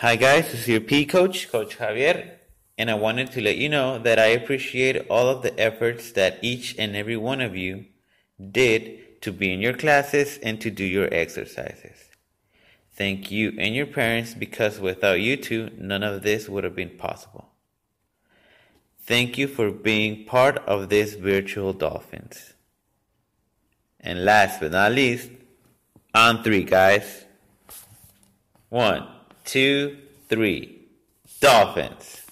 Hi guys, this is your PE coach, Coach Javier, and I wanted to let you know that I appreciate all of the efforts that each and every one of you did to be in your classes and to do your exercises. Thank you and your parents because without you two, none of this would have been possible. Thank you for being part of this virtual Dolphins. And last but not least, on three, guys. One, two, three. Dolphins.